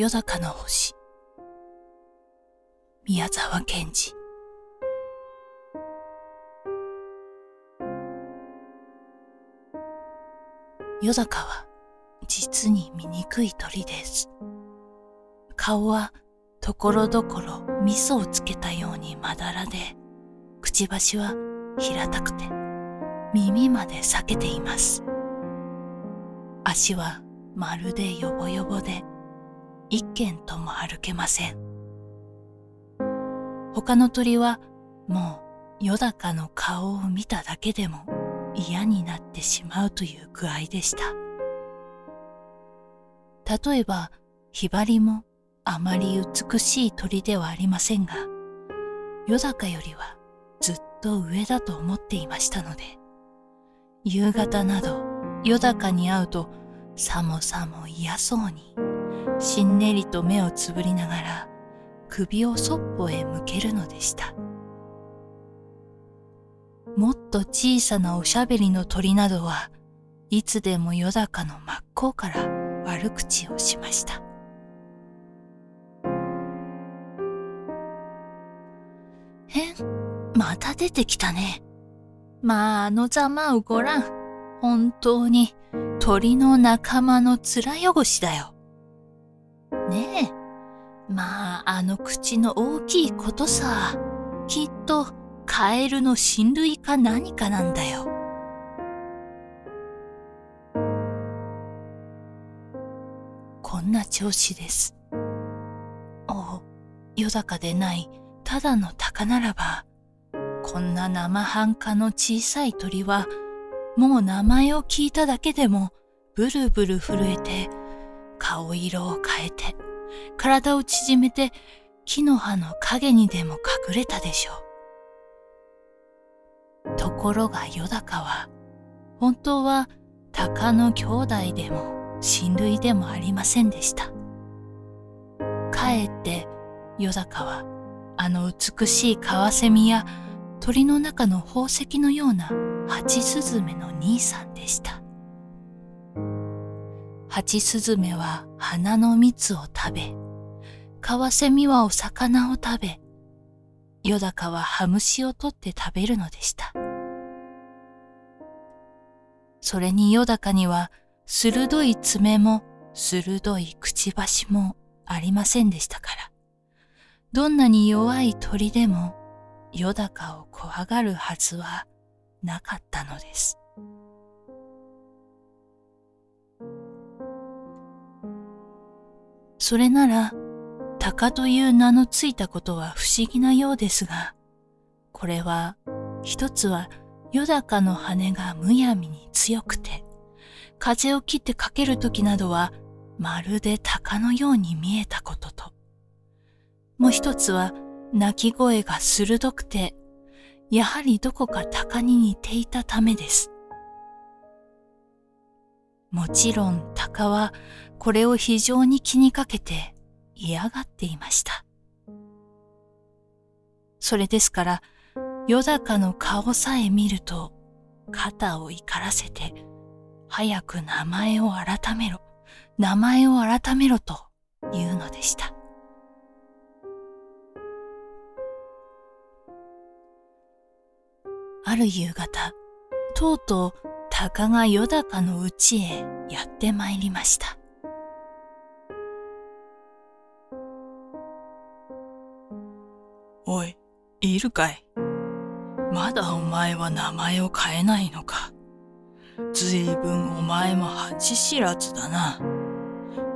夜高の星宮沢賢治夜高は実に醜い鳥です。顔はところどころ味噌をつけたようにまだらで、くちばしは平たくて耳まで裂けています。足はまるでヨボヨボで一軒とも歩けません。他の鳥はもうよだかの顔を見ただけでも嫌になってしまうという具合でした。例えば、ヒバリもあまり美しい鳥ではありませんが、夜坂よりはずっと上だと思っていましたので、夕方など夜高に会うとさもさも嫌そうに、しんねりと目をつぶりながら首をそっぽへ向けるのでした。もっと小さなおしゃべりの鳥などはいつでも夜高の真っ向から悪口をしました。へん、また出てきたね。まあ、あのざまをごらん。本当に鳥の仲間の面汚しだよ。ねえ。まあ、あの口の大きいことさ。きっとカエルの親類か何かなんだよ。こんな調子です。お夜高でないただの鷹ならば、こんな生半可の小さい鳥は、もう名前を聞いただけでも、ブルブル震えて、顔色を変えて、体を縮めて、木の葉の影にでも隠れたでしょう。ところがよだかは、本当は鷹の兄弟でも親類でもありませんでした。かえってよだかはあの美しいカワセミや鳥の中の宝石のようなハチスズメの兄さんでした。ハチスズメは花の蜜を食べ、カワセミはお魚を食べ、ヨダカはハムシを取って食べるのでした。それによだかには鋭い爪も鋭いくちばしもありませんでしたから、どんなに弱い鳥でもよだかを怖がるはずはなかったのです。それなら、鷹という名のついたことは不思議なようですが、これは一つはよだかの羽がむやみに強くて、風を切ってかけるときなどはまるで鷹のように見えたことと、もう一つは鳴き声が鋭くて、やはりどこか鷹に似ていたためです。もちろん鷹はこれを非常に気にかけて嫌がっていました。それですから、よだかの顔さえ見ると、肩を怒らせて、早く名前を改めろ、名前を改めろと言うのでした。ある夕方、とうとう鷹がよだかの家へやってまいりました。おい、いるかい？まだお前は名前を変えないのか？ずいぶんお前も恥知らずだな。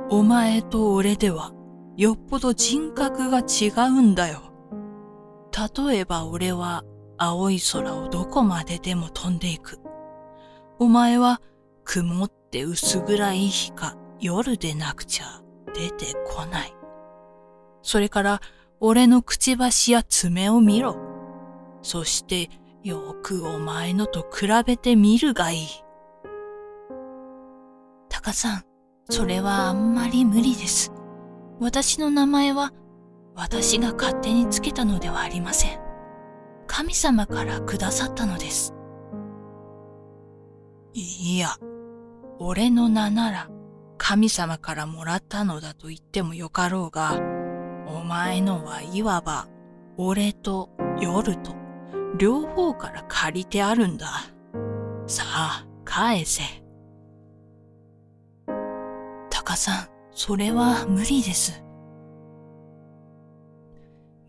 お前と俺ではよっぽど人格が違うんだよ。例えば俺は青い空をどこまででも飛んでいく。お前は曇って薄暗い日か夜でなくちゃ出てこない。それから俺のくちばしや爪を見ろ。そしてよくお前のと比べてみるがいい。タカさん、それはあんまり無理です。私の名前は私が勝手につけたのではありません。神様からくださったのです。いや、俺の名なら神様からもらったのだと言ってもよかろうが、お前のはいわば俺と夜と両方から借りてあるんだ。さあ、返せ。タカさん、それは無理です。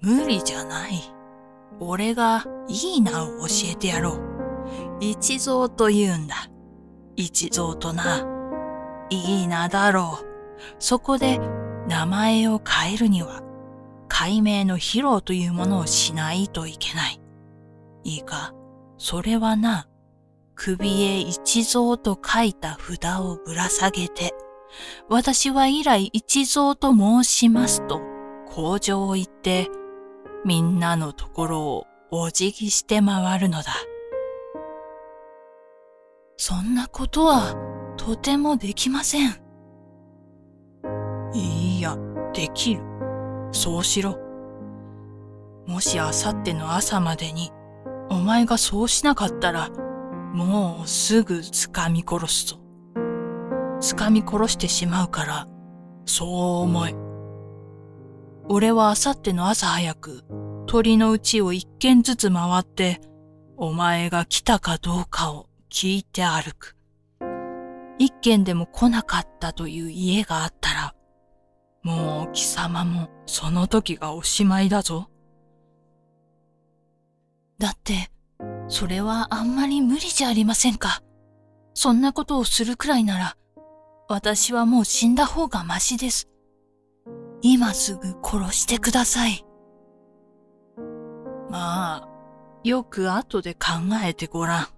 無理じゃない。俺がいい名を教えてやろう。一蔵と言うんだ。一蔵とな。いい名だろう。そこで名前を変えるには、解明の披露というものをしないといけない。いいか、それはな、首へ一蔵と書いた札をぶら下げて、私は以来一蔵と申しますと、工場を言って、みんなのところをお辞儀して回るのだ。そんなことはとてもできません。いいや、できる。そうしろ。もしあさっての朝までにお前がそうしなかったら、もうすぐ掴み殺すぞ。掴み殺してしまうから、そう思え。俺はあさっての朝早く鳥のうちを一軒ずつ回って、お前が来たかどうかを聞いて歩く。一軒でも来なかったという家があったら、もう貴様もその時がおしまいだぞ。だって、それはあんまり無理じゃありませんか。そんなことをするくらいなら、私はもう死んだ方がましです。今すぐ殺してください。まあ、よく後で考えてごらん。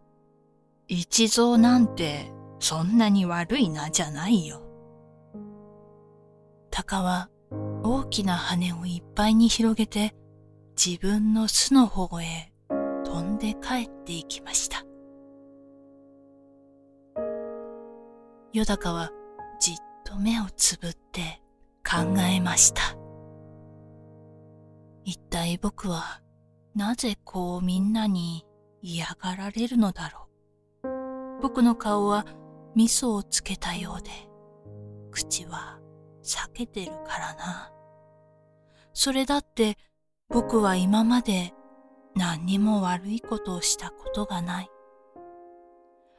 一蔵なんてそんなに悪いなじゃないよ。鷹は大きな羽をいっぱいに広げて自分の巣の方へ飛んで帰っていきました。よだかはじっと目をつぶって考えました。一体僕はなぜこうみんなに嫌がられるのだろう。僕の顔は味噌をつけたようで、口は裂けてるからな。それだって僕は今まで何にも悪いことをしたことがない。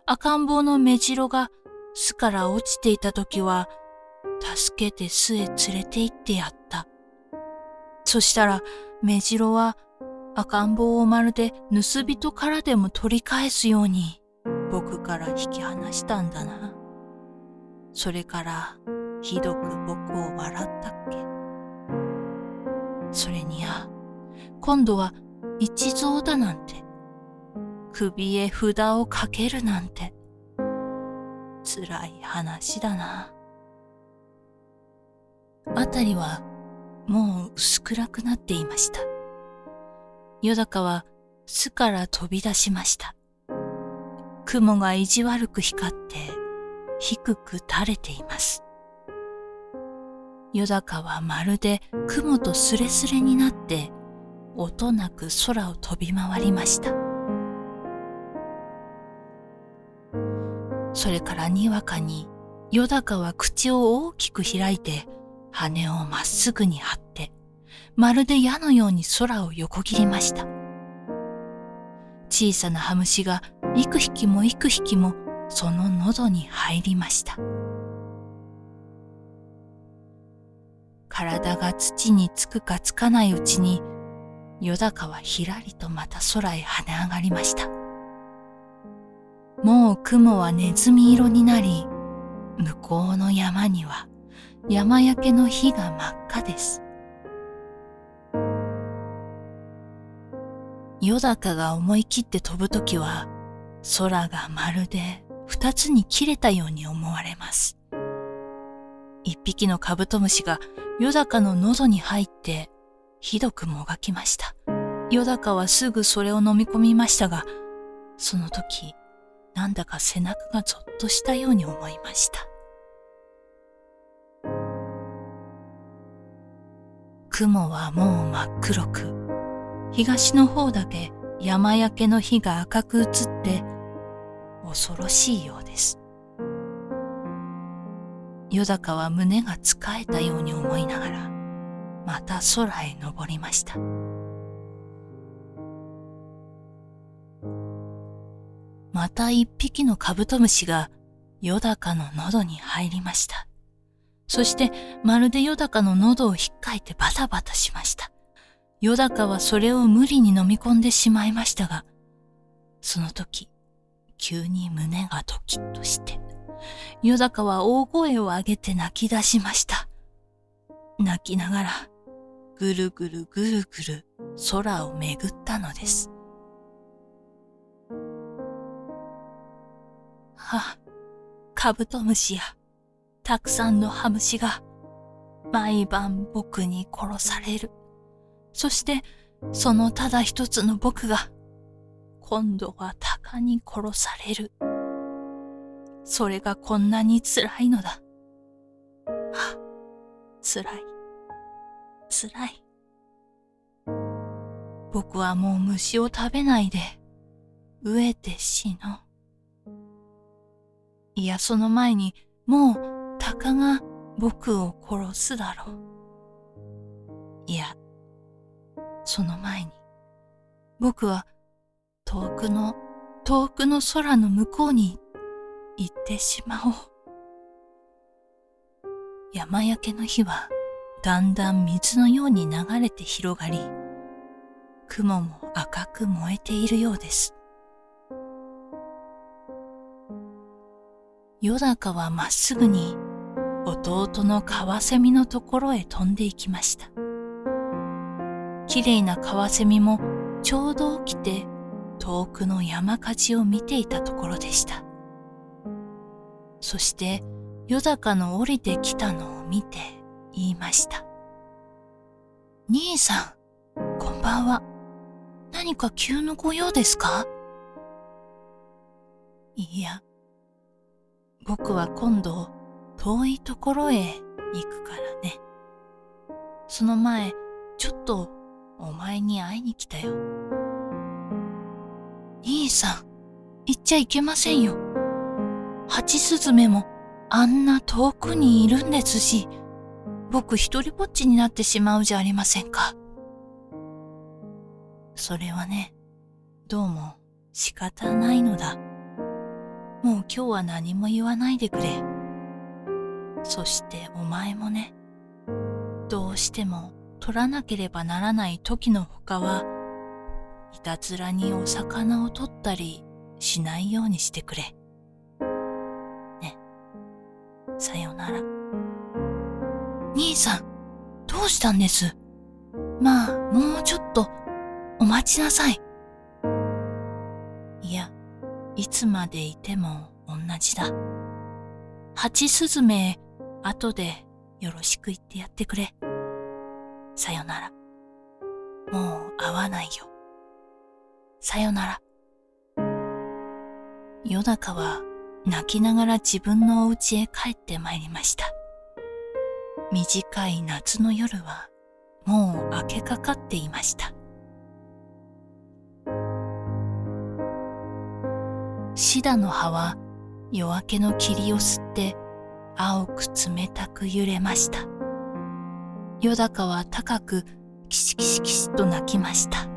赤ん坊の目白が巣から落ちていた時は、助けて巣へ連れて行ってやった。そしたら目白は赤ん坊をまるで盗人からでも取り返すように僕から引き離したんだな。それからひどく僕を笑ったっけ。それにや、今度は一蔵だなんて、首へ札をかけるなんて、辛い話だな。あたりはもう薄暗くなっていました。よだかは巣から飛び出しました。雲が意地悪く光って低く垂れています。夜高はまるで雲とすれすれになって音なく空を飛び回りました。それからにわかに夜高は口を大きく開いて羽をまっすぐに張ってまるで矢のように空を横切りました。小さなハムシが幾匹も幾匹もその喉に入りました。体が土につくかつかないうちに、よだかはひらりとまた空へ跳ね上がりました。もう雲はネズミ色になり、向こうの山には山焼けの火が真っ赤です。夜高が思い切って飛ぶときは、空がまるで二つに切れたように思われます。一匹のカブトムシが夜高の喉に入ってひどくもがきました。夜高はすぐそれを飲み込みましたが、その時、なんだか背中がぞっとしたように思いました。雲はもう真っ黒く、東の方だけ山焼けの火が赤く映って恐ろしいようです。ヨダカは胸がつかえたように思いながら、また空へ登りました。また一匹のカブトムシがヨダカの喉に入りました。そしてまるでヨダカの喉を引っかいてバタバタしました。ヨダカはそれを無理に飲み込んでしまいましたが、その時、急に胸がドキッとして、ヨダカは大声を上げて泣き出しました。泣きながら、ぐるぐるぐるぐる空をめぐったのです。は、カブトムシや、たくさんのハムシが、毎晩僕に殺される。そして、そのただ一つの僕が、今度は鷹に殺される。それがこんなに辛いのだ。は、辛い。辛い。僕はもう虫を食べないで、飢えて死の。いや、その前に、もう、鷹が僕を殺すだろう。いや、その前に、僕は遠くの、遠くの空の向こうに行ってしまおう。山焼けの日はだんだん水のように流れて広がり、雲も赤く燃えているようです。ヨダカはまっすぐに弟のカワセミのところへ飛んでいきました。綺麗なカワセミもちょうど起きて遠くの山火事を見ていたところでした。そして夜高の降りてきたのを見て言いました。兄さん、こんばんは。何か急のご用ですか？いや、僕は今度遠いところへ行くからね。その前、ちょっとお前に会いに来たよ。兄さん、行っちゃいけませんよ。ハチスズメもあんな遠くにいるんですし、僕一人ぼっちになってしまうじゃありませんか。それはね、どうも仕方ないのだ。もう今日は何も言わないでくれ。そしてお前もね、どうしても取らなければならない時のほかは、いたずらにお魚を取ったりしないようにしてくれ。ね。さよなら。兄さん、どうしたんです？まあ、もうちょっと、お待ちなさい。いや、いつまでいても同じだ。ハチスズメ、後でよろしく言ってやってくれ。さよなら。もう会わないよ。さよなら。夜中は泣きながら自分のお家へ帰ってまいりました。短い夏の夜はもう明けかかっていました。シダの葉は夜明けの霧を吸って青く冷たく揺れました。よだかは高くキシキシキシと鳴きました。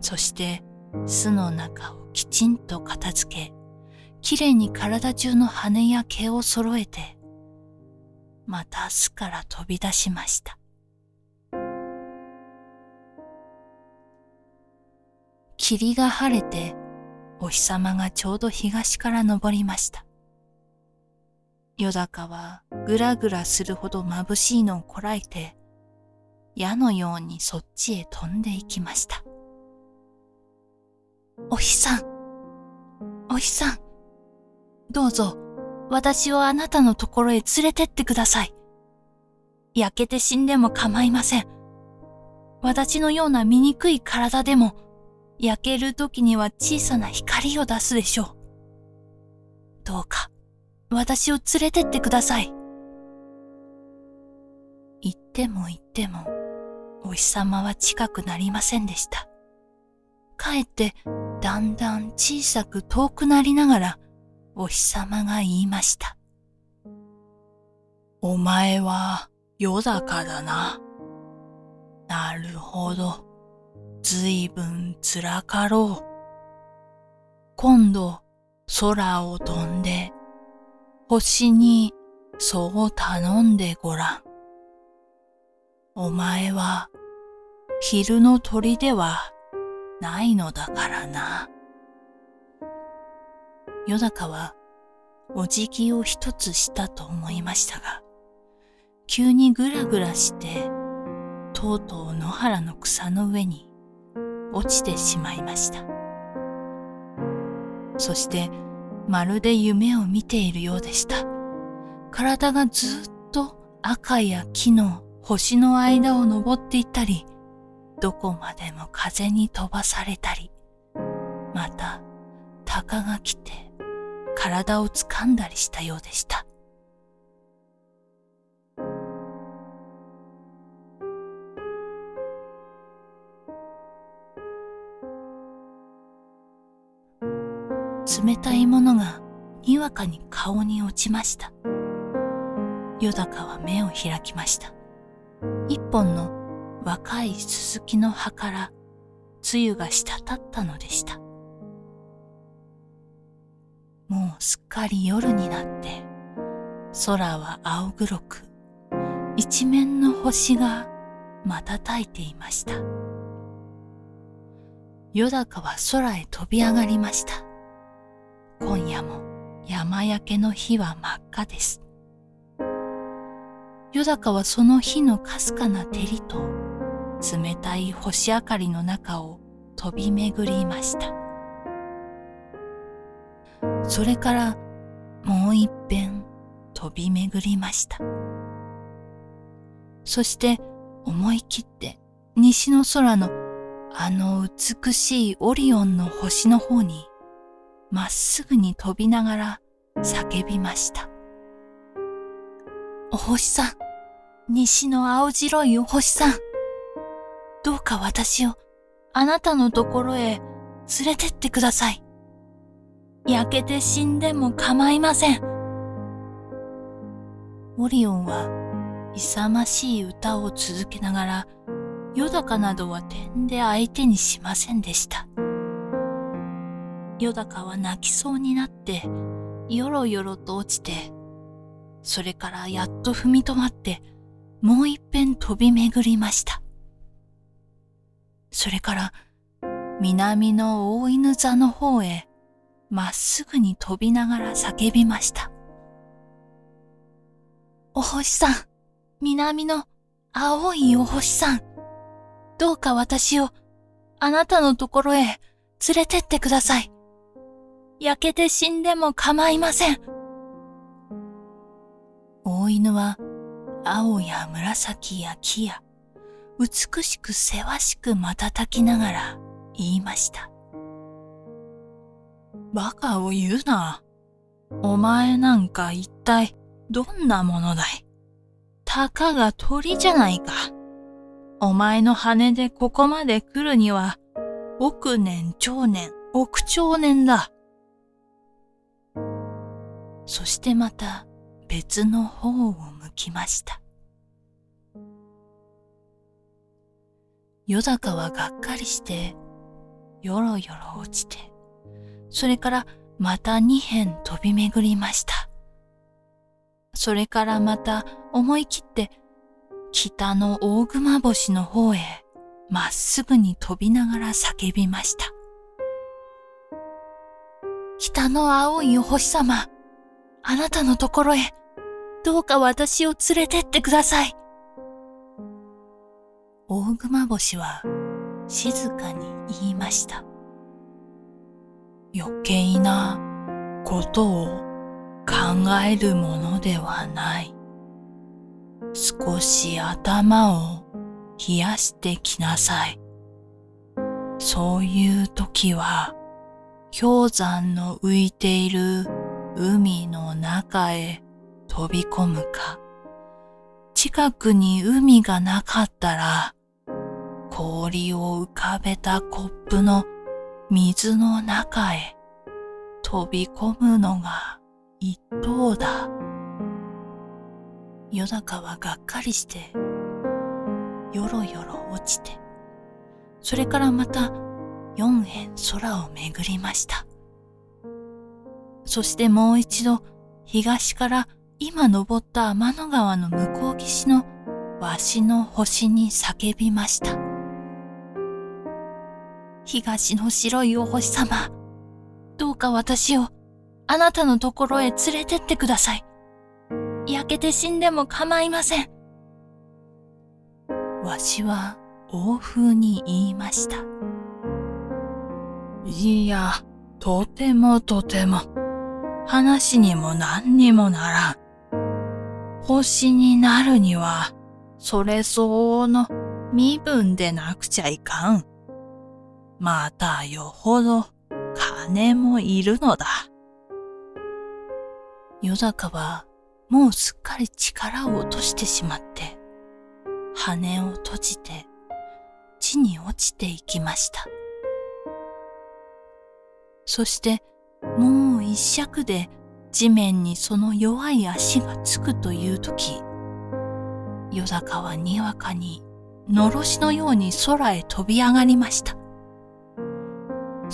そして巣の中をきちんと片付け、きれいに体中の羽や毛を揃えて、また巣から飛び出しました。霧が晴れて、お日様がちょうど東から昇りました。夜高はぐらぐらするほど眩しいのをこらえて、矢のようにそっちへ飛んでいきました。お日さん、お日さん、どうぞ私をあなたのところへ連れてってください。焼けて死んでも構いません。私のような醜い体でも、焼ける時には小さな光を出すでしょう。どうか、私を連れてってください。言っても言っても、お日様は近くなりませんでした。かえってだんだん小さく遠くなりながら、お日様が言いました。お前はよだかだな。なるほど。ずいぶんつらかろう。今度空を飛んで星にそう頼んでごらん。お前は昼の鳥ではないのだからな。よだかはお辞儀を一つしたと思いましたが、急にぐらぐらして、とうとう野原の草の上に落ちてしまいました。そしてまるで夢を見ているようでした。体がずっと赤や木の星の間を登っていったり、どこまでも風に飛ばされたり、また鷹が来て体を掴んだりしたようでした。わかに顔に落ちました。よだかは目を開きました。一本の若いススキの葉から露が滴ったのでした。もうすっかり夜になって、空は青黒く、一面の星が瞬いていました。よだかは空へ飛び上がりました。今夜も山焼けの日は真っ赤です。よだかはその日のかすかな照りと冷たい星明かりの中を飛び巡りました。それからもう一遍飛び巡りました。そして思い切って西の空のあの美しいオリオンの星の方にまっすぐに飛びながら叫びました。お星さん、西の青白いお星さん、どうか私をあなたのところへ連れてってください。焼けて死んでも構いません。オリオンは勇ましい歌を続けながら、よだかなどは点で相手にしませんでした。よだかは泣きそうになって、よろよろと落ちて、それからやっと踏み止まって、もう一遍飛び巡りました。それから、南の大犬座の方へ、まっすぐに飛びながら叫びました。お星さん、南の青いお星さん、どうか私をあなたのところへ連れてってください。焼けて死んでも構いません。大犬は青や紫や木や美しくせわしく瞬きながら言いました。バカを言うな。お前なんか一体どんなものだい？たかが鳥じゃないか。お前の羽でここまで来るには、億年長年、億長年だ。そしてまた別の方を向きました。よだかはがっかりして、よろよろ落ちて、それからまた二辺飛び巡りました。それからまた思い切って北の大熊星の方へまっすぐに飛びながら叫びました。北の青いお星様、あなたのところへどうか私を連れてってください。大熊星は静かに言いました。余計なことを考えるものではない。少し頭を冷やしてきなさい。そういう時は氷山の浮いている海の中へ飛び込むか、近くに海がなかったら氷を浮かべたコップの水の中へ飛び込むのが一等だ。よだかはがっかりして、よろよろ落ちて、それからまた四辺空をめぐりました。そしてもう一度東から今登った天の川の向こう岸のわしの星に叫びました。東の白いお星様、どうか私をあなたのところへ連れてってください。焼けて死んでも構いません。わしは欧風に言いました。いや、とてもとても、話にも何にもならん。星になるには、それ相応の身分でなくちゃいかん。またよほど金もいるのだ。夜坂はもうすっかり力を落としてしまって、羽を閉じて地に落ちていきました。そしてもう一尺で地面にその弱い足がつくという時、夜坂はにわかにのろしのように空へ飛び上がりました。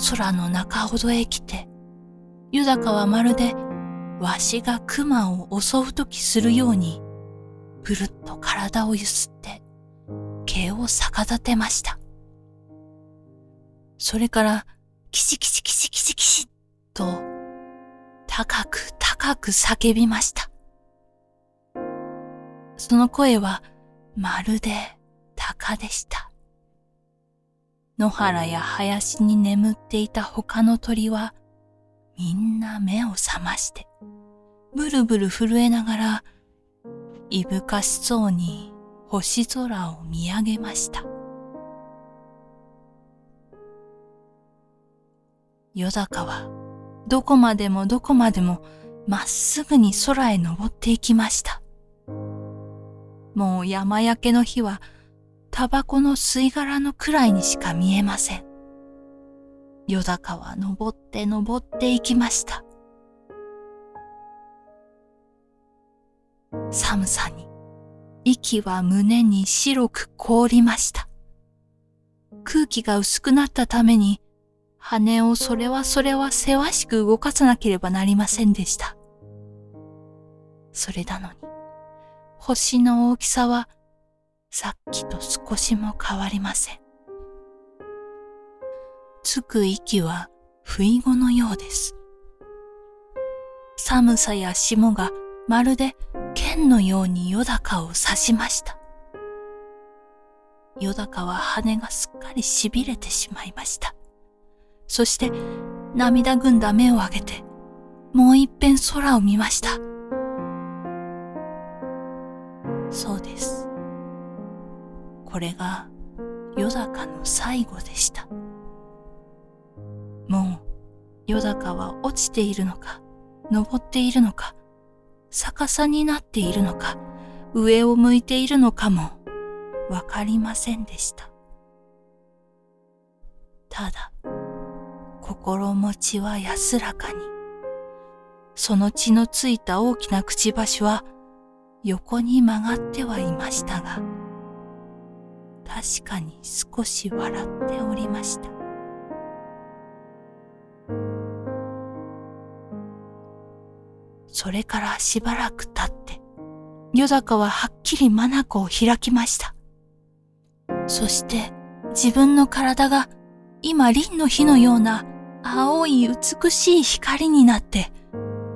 空の中ほどへ来て、湯高はまるでわしが熊を襲うときするように、ぷるっと体をゆすって、毛を逆立てました。それから、キシキシキシキシキシと、高く高く叫びました。その声は、まるで鷹でした。野原や林に眠っていた他の鳥は、みんな目を覚まして、ブルブル震えながら、いぶかしそうに星空を見上げました。夜高は、どこまでもどこまでもまっすぐに空へ登っていきました。もう山焼けの日はタバコの吸い殻のくらいにしか見えません。夜高は登って登っていきました。寒さに息は胸に白く凍りました。空気が薄くなったために羽をそれはそれはせわしく動かさなければなりませんでした。それなのに星の大きさはさっきと少しも変わりません。つく息は不意語のようです。寒さや霜がまるで剣のように夜高を刺しました。夜高は羽がすっかり痺れてしまいました。そして涙ぐんだ目を上げて、もう一遍空を見ました。そうです。これが夜高の最後でした。もう夜高は落ちているのか、登っているのか、逆さになっているのか、上を向いているのかもわかりませんでした。ただ、心持ちは安らかに、その血のついた大きなくちばしは横に曲がってはいましたが、確かに少し笑っておりました。それからしばらく経って、夜坂ははっきり眼を開きました。そして自分の体が今輪の火のような青い美しい光になって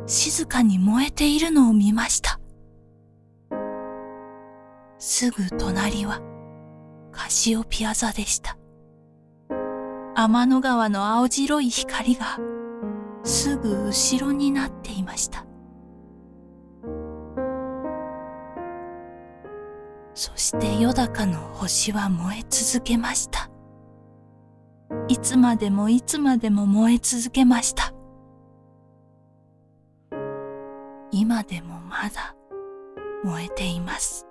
静かに燃えているのを見ました。すぐ隣はカシオピア座でした。天の川の青白い光がすぐ後ろになっていました。そして夜高の星は燃え続けました。いつまでもいつまでも燃え続けました。今でもまだ燃えています。